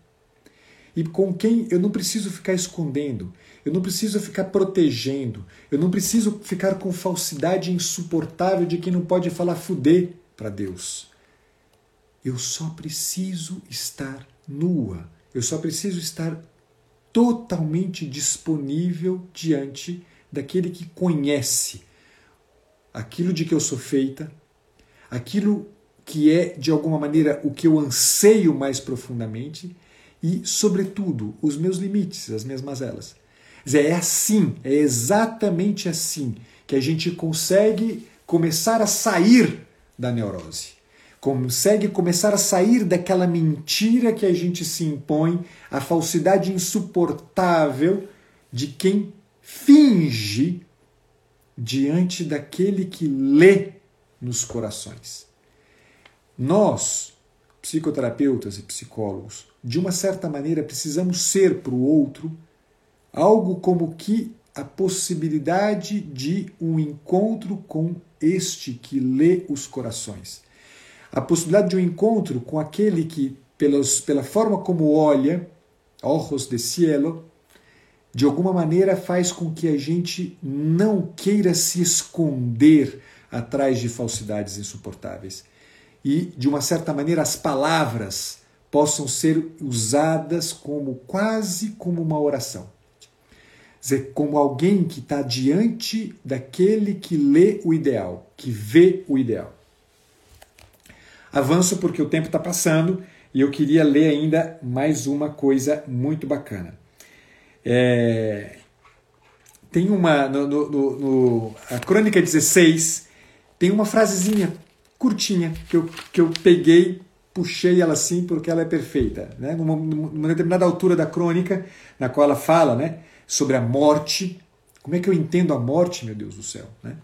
e com quem eu não preciso ficar escondendo, eu não preciso ficar protegendo, eu não preciso ficar com falsidade insuportável de quem não pode falar fuder para Deus. Eu só preciso estar nua, eu só preciso estar totalmente disponível diante daquele que conhece aquilo de que eu sou feita, aquilo que é de alguma maneira o que eu anseio mais profundamente e, sobretudo, os meus limites, as minhas mazelas. É assim, é exatamente assim que a gente consegue começar a sair da neurose. Consegue começar a sair daquela mentira que a gente se impõe, a falsidade insuportável de quem finge diante daquele que lê nos corações. Nós, psicoterapeutas e psicólogos, de uma certa maneira precisamos ser para o outro algo como que a possibilidade de um encontro com este que lê os corações. A possibilidade de um encontro com aquele que, pelos, pela forma como olha, ojos de cielo, de alguma maneira faz com que a gente não queira se esconder atrás de falsidades insuportáveis. E, de uma certa maneira, as palavras possam ser usadas como quase como uma oração. Dizer, como alguém que está diante daquele que lê o ideal, que vê o ideal. Avanço porque o tempo está passando e eu queria ler ainda mais uma coisa muito bacana. É, tem uma. No, no, no, a Crônica 16 tem uma frasezinha curtinha que eu, que eu peguei puxei ela assim porque ela é perfeita. Né? Numa, numa, determinada altura da crônica, na qual ela fala né, sobre a morte. Como é que eu entendo a morte, meu Deus do céu? Né?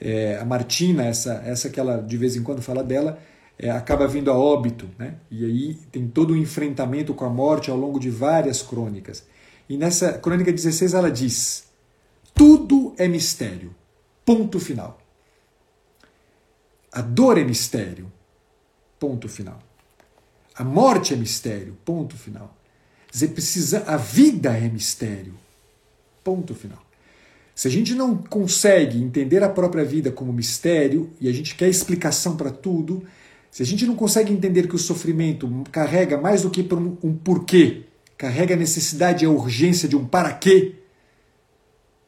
É, a Martina, essa, essa que ela de vez em quando fala dela, é, acaba vindo a óbito. Né? E aí tem todo o um enfrentamento com a morte ao longo de várias crônicas. E nessa crônica 16 ela diz: Tudo é mistério. Ponto final. A dor é mistério. Ponto final. A morte é mistério. Ponto final. Dizer, precisa, a vida é mistério. Ponto final. Se a gente não consegue entender a própria vida como mistério e a gente quer explicação para tudo, se a gente não consegue entender que o sofrimento carrega mais do que um porquê, carrega a necessidade e a urgência de um para quê,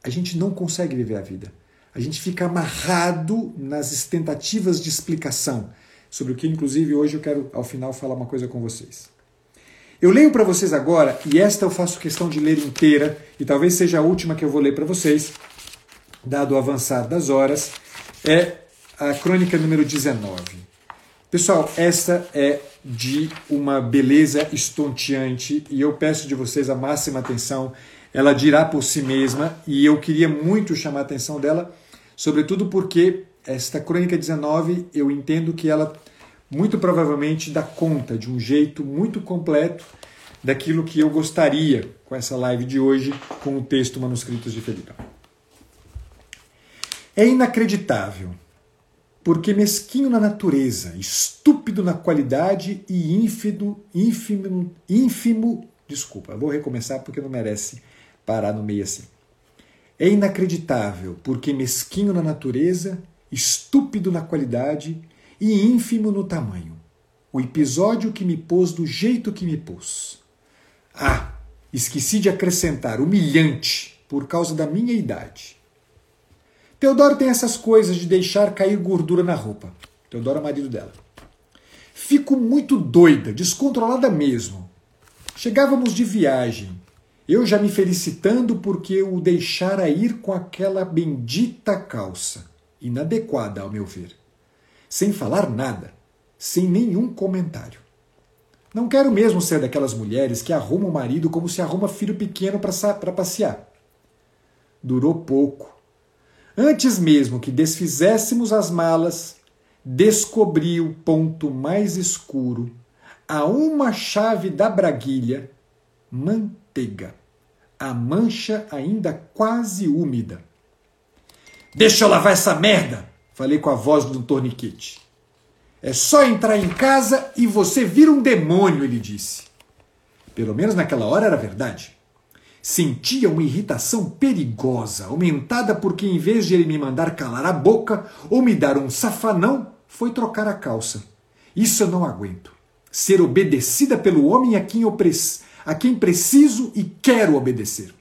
a gente não consegue viver a vida. A gente fica amarrado nas tentativas de explicação, sobre o que, inclusive, hoje eu quero, ao final, falar uma coisa com vocês. Eu leio para vocês agora, e esta eu faço questão de ler inteira, e talvez seja a última que eu vou ler para vocês, dado o avançar das horas, é a crônica número 19. Pessoal, esta é de uma beleza estonteante e eu peço de vocês a máxima atenção. Ela dirá por si mesma e eu queria muito chamar a atenção dela, sobretudo porque esta crônica 19 eu entendo que ela muito provavelmente dá conta de um jeito muito completo daquilo que eu gostaria com essa live de hoje com o texto Manuscritos de Felipe. É inacreditável porque mesquinho na natureza, estúpido na qualidade e ínfido, ínfimo, ínfimo, desculpa, vou recomeçar porque não merece parar no meio assim. É inacreditável, porque mesquinho na natureza, estúpido na qualidade e ínfimo no tamanho. O episódio que me pôs do jeito que me pôs. Ah, esqueci de acrescentar, humilhante, por causa da minha idade. Teodoro tem essas coisas de deixar cair gordura na roupa. Teodoro é marido dela. Fico muito doida, descontrolada mesmo. Chegávamos de viagem, eu já me felicitando porque o deixara ir com aquela bendita calça, inadequada ao meu ver. Sem falar nada, sem nenhum comentário. Não quero mesmo ser daquelas mulheres que arrumam o marido como se arruma filho pequeno para passear. Durou pouco Antes mesmo que desfizéssemos as malas, descobri o ponto mais escuro, a uma chave da braguilha, manteiga, a mancha ainda quase úmida. Deixa eu lavar essa merda! Falei com a voz do torniquete. É só entrar em casa e você vira um demônio, ele disse. Pelo menos naquela hora era verdade. Sentia uma irritação perigosa, aumentada porque, em vez de ele me mandar calar a boca ou me dar um safanão, foi trocar a calça. Isso eu não aguento. Ser obedecida pelo homem a quem, eu a quem preciso e quero obedecer.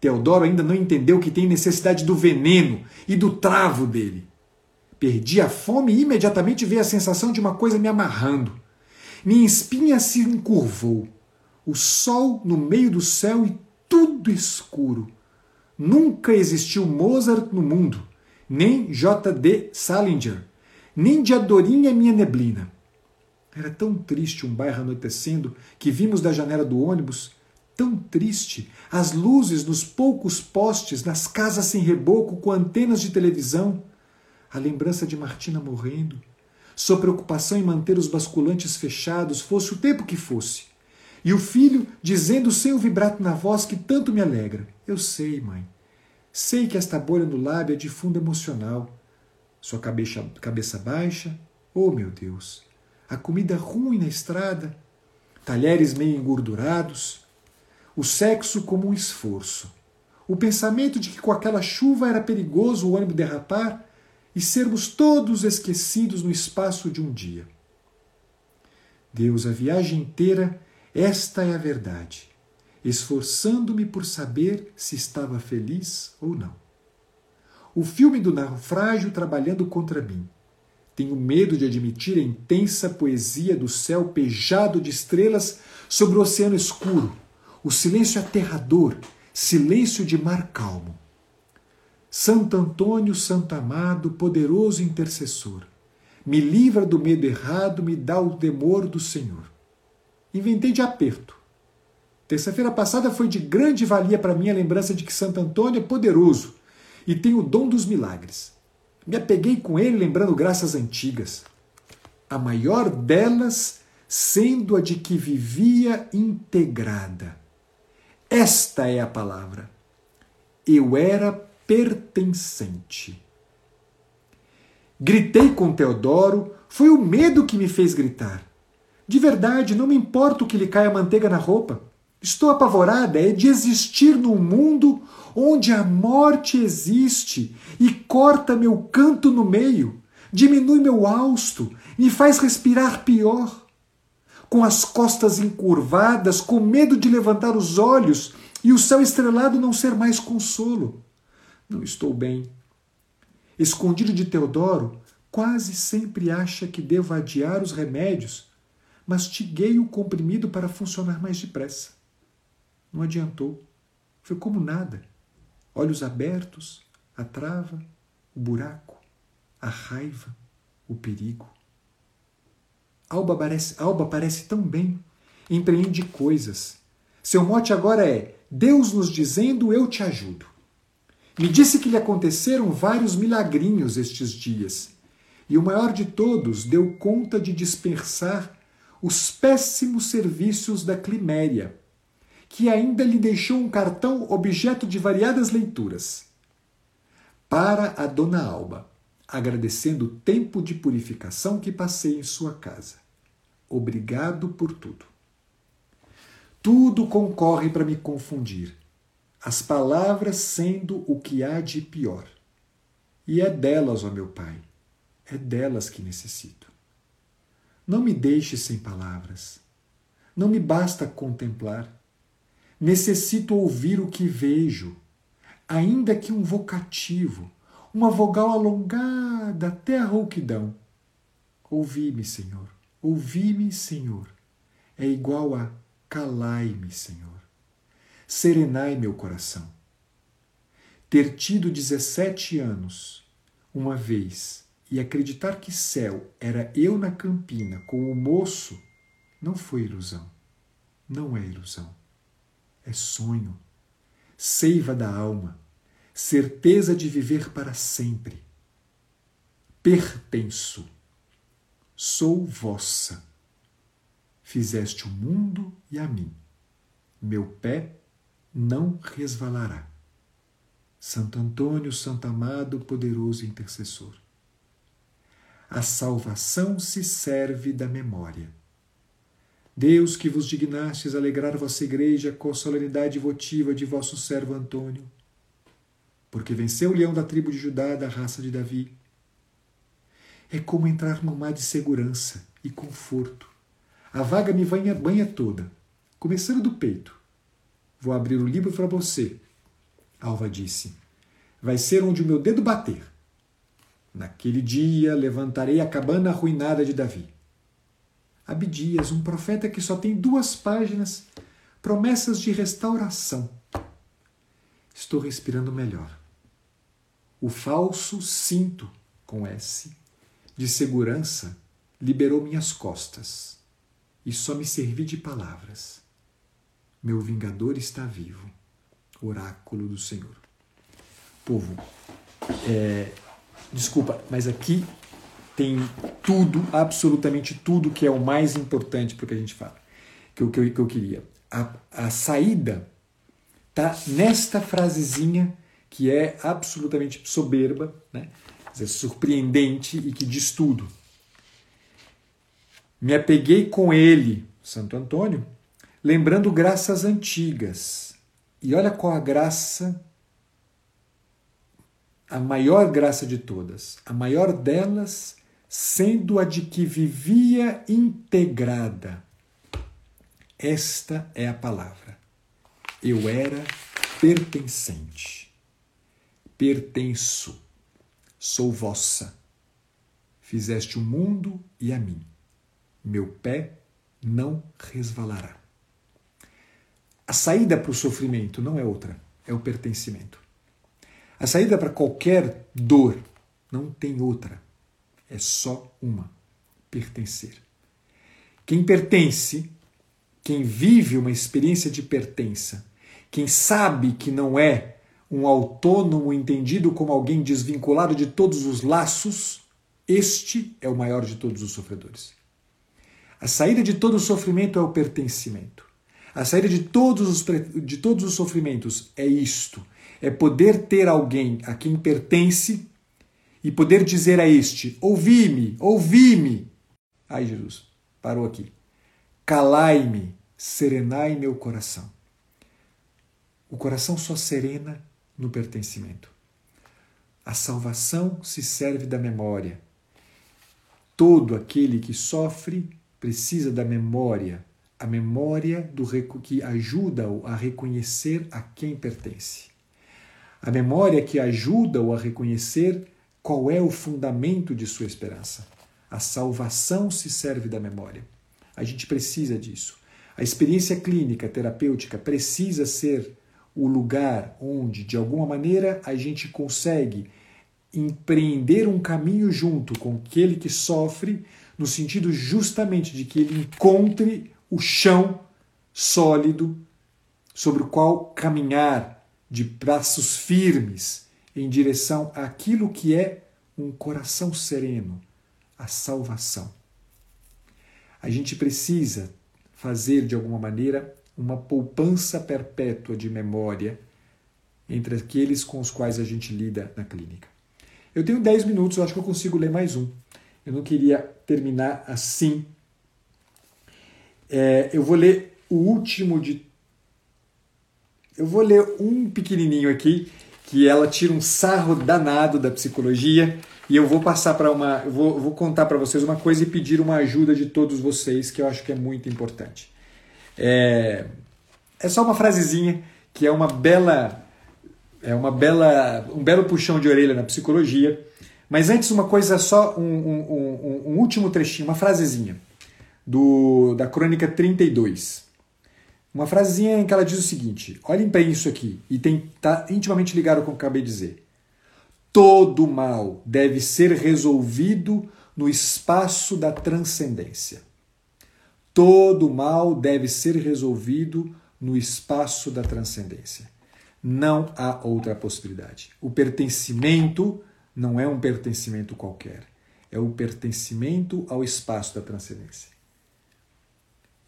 Teodoro ainda não entendeu que tem necessidade do veneno e do travo dele. Perdi a fome e imediatamente veio a sensação de uma coisa me amarrando. Minha espinha se encurvou o sol no meio do céu e tudo escuro. Nunca existiu Mozart no mundo, nem J.D. Salinger, nem Diadorinha minha neblina. Era tão triste um bairro anoitecendo que vimos da janela do ônibus, tão triste, as luzes nos poucos postes, nas casas sem reboco com antenas de televisão, a lembrança de Martina morrendo, sua preocupação em manter os basculantes fechados, fosse o tempo que fosse. E o filho dizendo sem o vibrato na voz que tanto me alegra: Eu sei, mãe. Sei que esta bolha no lábio é de fundo emocional. Sua cabeça, cabeça baixa. Oh, meu Deus! A comida ruim na estrada, talheres meio engordurados, o sexo como um esforço, o pensamento de que com aquela chuva era perigoso o ônibus derrapar e sermos todos esquecidos no espaço de um dia. Deus, a viagem inteira esta é a verdade, esforçando-me por saber se estava feliz ou não. O filme do naufrágio trabalhando contra mim. Tenho medo de admitir a intensa poesia do céu pejado de estrelas sobre o oceano escuro, o silêncio aterrador, silêncio de mar calmo. Santo Antônio, Santo Amado, poderoso intercessor, me livra do medo errado, me dá o temor do Senhor inventei de aperto. Terça-feira passada foi de grande valia para mim a lembrança de que Santo Antônio é poderoso e tem o dom dos milagres. Me apeguei com ele lembrando graças antigas. A maior delas sendo a de que vivia integrada. Esta é a palavra. Eu era pertencente. Gritei com Teodoro, foi o medo que me fez gritar. De verdade, não me importa que lhe caia manteiga na roupa. Estou apavorada é de existir num mundo onde a morte existe e corta meu canto no meio, diminui meu hausto, me faz respirar pior. Com as costas encurvadas, com medo de levantar os olhos e o céu estrelado não ser mais consolo. Não estou bem. Escondido de Teodoro, quase sempre acha que devo adiar os remédios Mastiguei o comprimido para funcionar mais depressa. Não adiantou. Foi como nada. Olhos abertos, a trava, o buraco, a raiva, o perigo. Alba parece, Alba parece tão bem. Empreende coisas. Seu mote agora é Deus nos dizendo eu te ajudo. Me disse que lhe aconteceram vários milagrinhos estes dias, e o maior de todos deu conta de dispersar os péssimos serviços da Climéria, que ainda lhe deixou um cartão objeto de variadas leituras. Para a dona Alba, agradecendo o tempo de purificação que passei em sua casa. Obrigado por tudo. Tudo concorre para me confundir, as palavras sendo o que há de pior. E é delas, ó meu Pai, é delas que necessito. Não me deixe sem palavras. Não me basta contemplar. Necessito ouvir o que vejo, ainda que um vocativo, uma vogal alongada até a rouquidão. Ouvi-me, Senhor, ouvi-me, Senhor. É igual a calai-me, Senhor. Serenai meu coração. Ter tido 17 anos, uma vez, e acreditar que céu era eu na campina com o moço, não foi ilusão. Não é ilusão. É sonho. Seiva da alma. Certeza de viver para sempre. Pertenço. Sou vossa. Fizeste o mundo e a mim. Meu pé não resvalará. Santo Antônio, Santo Amado, poderoso intercessor a salvação se serve da memória. Deus, que vos dignastes alegrar vossa igreja com a solenidade votiva de vosso servo Antônio, porque venceu o leão da tribo de Judá, da raça de Davi. É como entrar num mar de segurança e conforto. A vaga me banha, banha toda, começando do peito. Vou abrir o livro para você. Alva disse. Vai ser onde o meu dedo bater. Naquele dia levantarei a cabana arruinada de Davi. Abdias, um profeta que só tem duas páginas, promessas de restauração. Estou respirando melhor. O falso cinto, com S, de segurança, liberou minhas costas e só me servi de palavras. Meu vingador está vivo. Oráculo do Senhor. Povo, é, Desculpa, mas aqui tem tudo, absolutamente tudo que é o mais importante para o que a gente fala, que eu, que eu, que eu queria. A, a saída tá nesta frasezinha que é absolutamente soberba, né? Surpreendente e que diz tudo. Me apeguei com ele, Santo Antônio, lembrando graças antigas. E olha qual a graça a maior graça de todas, a maior delas sendo a de que vivia integrada. Esta é a palavra. Eu era pertencente. Pertenço. Sou vossa. Fizeste o mundo e a mim. Meu pé não resvalará. A saída para o sofrimento não é outra, é o pertencimento. A saída para qualquer dor não tem outra. É só uma: pertencer. Quem pertence, quem vive uma experiência de pertença, quem sabe que não é um autônomo entendido como alguém desvinculado de todos os laços, este é o maior de todos os sofredores. A saída de todo sofrimento é o pertencimento. A saída de todos os, de todos os sofrimentos é isto: é poder ter alguém a quem pertence e poder dizer a este: Ouvi-me, ouvi-me. Ai, Jesus, parou aqui. Calai-me, serenai meu coração. O coração só serena no pertencimento. A salvação se serve da memória. Todo aquele que sofre precisa da memória, a memória do que ajuda-o a reconhecer a quem pertence. A memória que ajuda-o a reconhecer qual é o fundamento de sua esperança. A salvação se serve da memória. A gente precisa disso. A experiência clínica, terapêutica, precisa ser o lugar onde, de alguma maneira, a gente consegue empreender um caminho junto com aquele que sofre, no sentido justamente de que ele encontre o chão sólido sobre o qual caminhar de braços firmes em direção àquilo que é um coração sereno, a salvação. A gente precisa fazer de alguma maneira uma poupança perpétua de memória entre aqueles com os quais a gente lida na clínica. Eu tenho 10 minutos, eu acho que eu consigo ler mais um. Eu não queria terminar assim. É, eu vou ler o último de. Eu vou ler um pequenininho aqui, que ela tira um sarro danado da psicologia, e eu vou passar para uma. Eu vou, vou contar para vocês uma coisa e pedir uma ajuda de todos vocês, que eu acho que é muito importante. É, é só uma frasezinha que é uma bela é uma bela um belo puxão de orelha na psicologia. Mas antes uma coisa só um, um, um, um último trechinho, uma frasezinha do da crônica 32. Uma frasezinha em que ela diz o seguinte: olhem para isso aqui e tem tá intimamente ligado com o que eu acabei de dizer. Todo mal deve ser resolvido no espaço da transcendência. Todo mal deve ser resolvido no espaço da transcendência. Não há outra possibilidade. O pertencimento não é um pertencimento qualquer, é o pertencimento ao espaço da transcendência.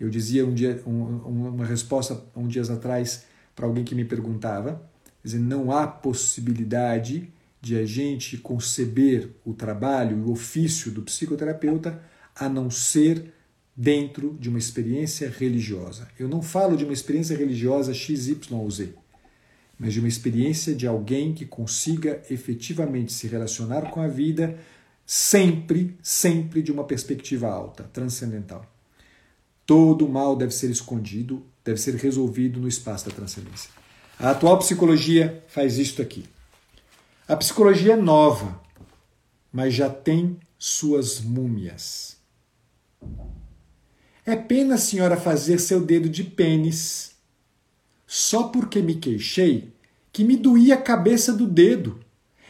Eu dizia um dia, um, uma resposta um dias atrás para alguém que me perguntava, dizendo não há possibilidade de a gente conceber o trabalho e o ofício do psicoterapeuta a não ser dentro de uma experiência religiosa. Eu não falo de uma experiência religiosa X, Y ou Z, mas de uma experiência de alguém que consiga efetivamente se relacionar com a vida sempre, sempre de uma perspectiva alta, transcendental. Todo mal deve ser escondido, deve ser resolvido no espaço da transcendência. A atual psicologia faz isto aqui. A psicologia é nova, mas já tem suas múmias. É pena a senhora fazer seu dedo de pênis. Só porque me queixei que me doía a cabeça do dedo.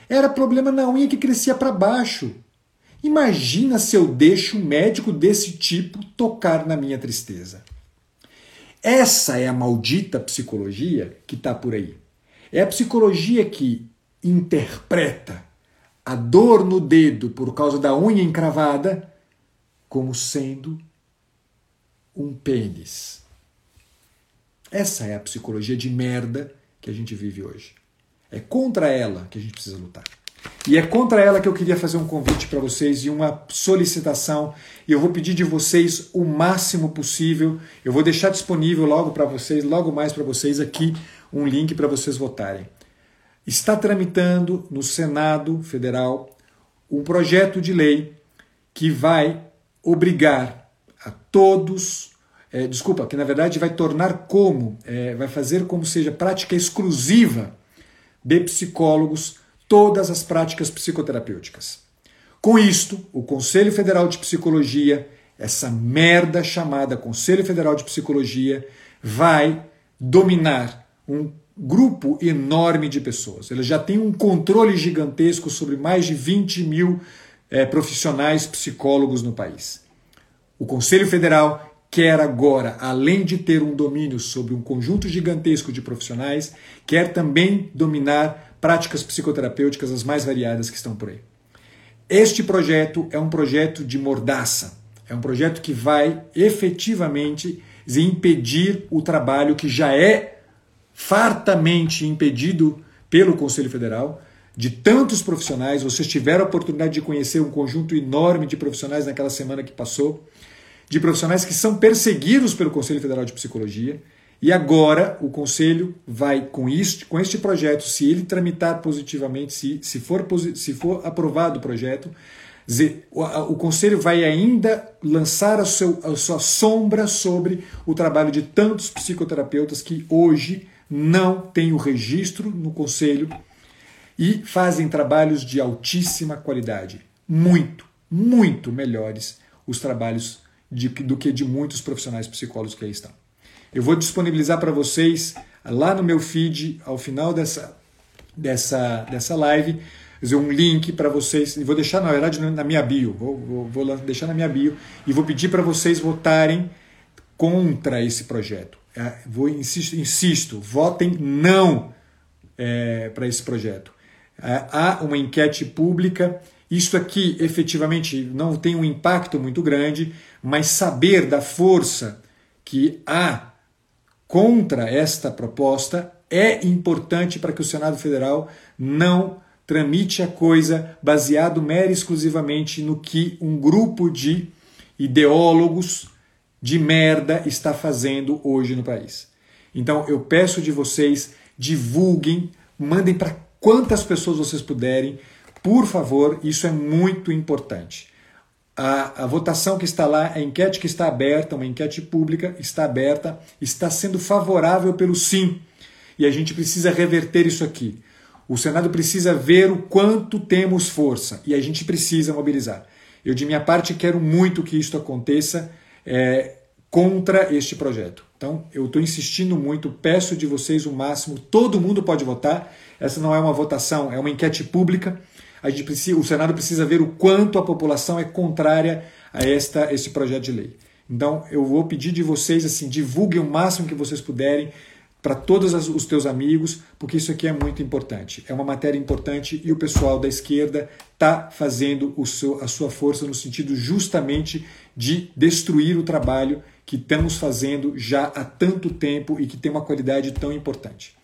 Era problema na unha que crescia para baixo. Imagina se eu deixo um médico desse tipo tocar na minha tristeza. Essa é a maldita psicologia que está por aí. É a psicologia que interpreta a dor no dedo por causa da unha encravada como sendo um pênis. Essa é a psicologia de merda que a gente vive hoje. É contra ela que a gente precisa lutar. E é contra ela que eu queria fazer um convite para vocês e uma solicitação. E eu vou pedir de vocês o máximo possível. Eu vou deixar disponível logo para vocês, logo mais para vocês aqui, um link para vocês votarem. Está tramitando no Senado Federal um projeto de lei que vai obrigar a todos é, desculpa, que na verdade vai tornar como, é, vai fazer como seja prática exclusiva de psicólogos todas as práticas psicoterapêuticas. Com isto, o Conselho Federal de Psicologia, essa merda chamada Conselho Federal de Psicologia, vai dominar um grupo enorme de pessoas. Ele já tem um controle gigantesco sobre mais de 20 mil é, profissionais psicólogos no país. O Conselho Federal quer agora, além de ter um domínio sobre um conjunto gigantesco de profissionais, quer também dominar práticas psicoterapêuticas as mais variadas que estão por aí. Este projeto é um projeto de mordaça, é um projeto que vai efetivamente impedir o trabalho que já é fartamente impedido pelo Conselho Federal de tantos profissionais. Vocês tiveram a oportunidade de conhecer um conjunto enorme de profissionais naquela semana que passou de profissionais que são perseguidos pelo Conselho Federal de Psicologia. E agora o Conselho vai, com, isso, com este projeto, se ele tramitar positivamente, se, se, for, se for aprovado o projeto, o, o Conselho vai ainda lançar a, seu, a sua sombra sobre o trabalho de tantos psicoterapeutas que hoje não têm o registro no Conselho e fazem trabalhos de altíssima qualidade. Muito, muito melhores os trabalhos de, do que de muitos profissionais psicólogos que aí estão. Eu vou disponibilizar para vocês lá no meu feed, ao final dessa, dessa, dessa live, um link para vocês, vou deixar, na verdade, na minha bio, vou, vou, vou deixar na minha bio, e vou pedir para vocês votarem contra esse projeto. É, vou insisto, insisto votem não é, para esse projeto. É, há uma enquete pública. Isso aqui efetivamente não tem um impacto muito grande, mas saber da força que há contra esta proposta é importante para que o Senado Federal não tramite a coisa baseado mera e exclusivamente no que um grupo de ideólogos de merda está fazendo hoje no país. Então eu peço de vocês, divulguem, mandem para quantas pessoas vocês puderem, por favor, isso é muito importante. A, a, votação que está lá, a enquete que está aberta, uma enquete pública, está aberta, está sendo favorável pelo sim. E a gente precisa reverter isso aqui. O Senado precisa ver o quanto temos força e a gente precisa mobilizar. Eu, de minha parte, quero muito que isso aconteça é, contra este projeto. Então, eu estou insistindo muito, peço de vocês o máximo, todo mundo pode votar. Essa não é uma votação, é uma enquete pública. A gente precisa, o Senado precisa ver o quanto a população é contrária a esta, esse projeto de lei. Então, eu vou pedir de vocês assim, divulguem o máximo que vocês puderem para todos os teus amigos, porque isso aqui é muito importante. É uma matéria importante e o pessoal da esquerda está fazendo o seu, a sua força no sentido justamente de destruir o trabalho que estamos fazendo já há tanto tempo e que tem uma qualidade tão importante.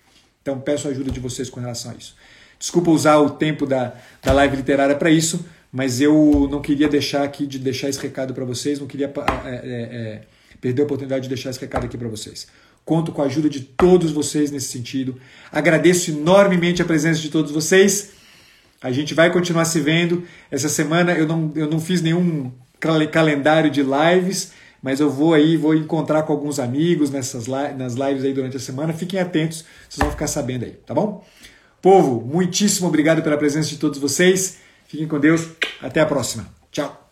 Então peço a ajuda de vocês com relação a isso. Desculpa usar o tempo da, da live literária para isso, mas eu não queria deixar aqui de deixar esse recado para vocês, não queria é, é, é, perder a oportunidade de deixar esse recado aqui para vocês. Conto com a ajuda de todos vocês nesse sentido. Agradeço enormemente a presença de todos vocês. A gente vai continuar se vendo. Essa semana eu não, eu não fiz nenhum calendário de lives, mas eu vou aí, vou encontrar com alguns amigos nessas nas lives aí durante a semana. Fiquem atentos, vocês vão ficar sabendo aí, tá bom? Povo, muitíssimo obrigado pela presença de todos vocês. Fiquem com Deus. Até a próxima. Tchau.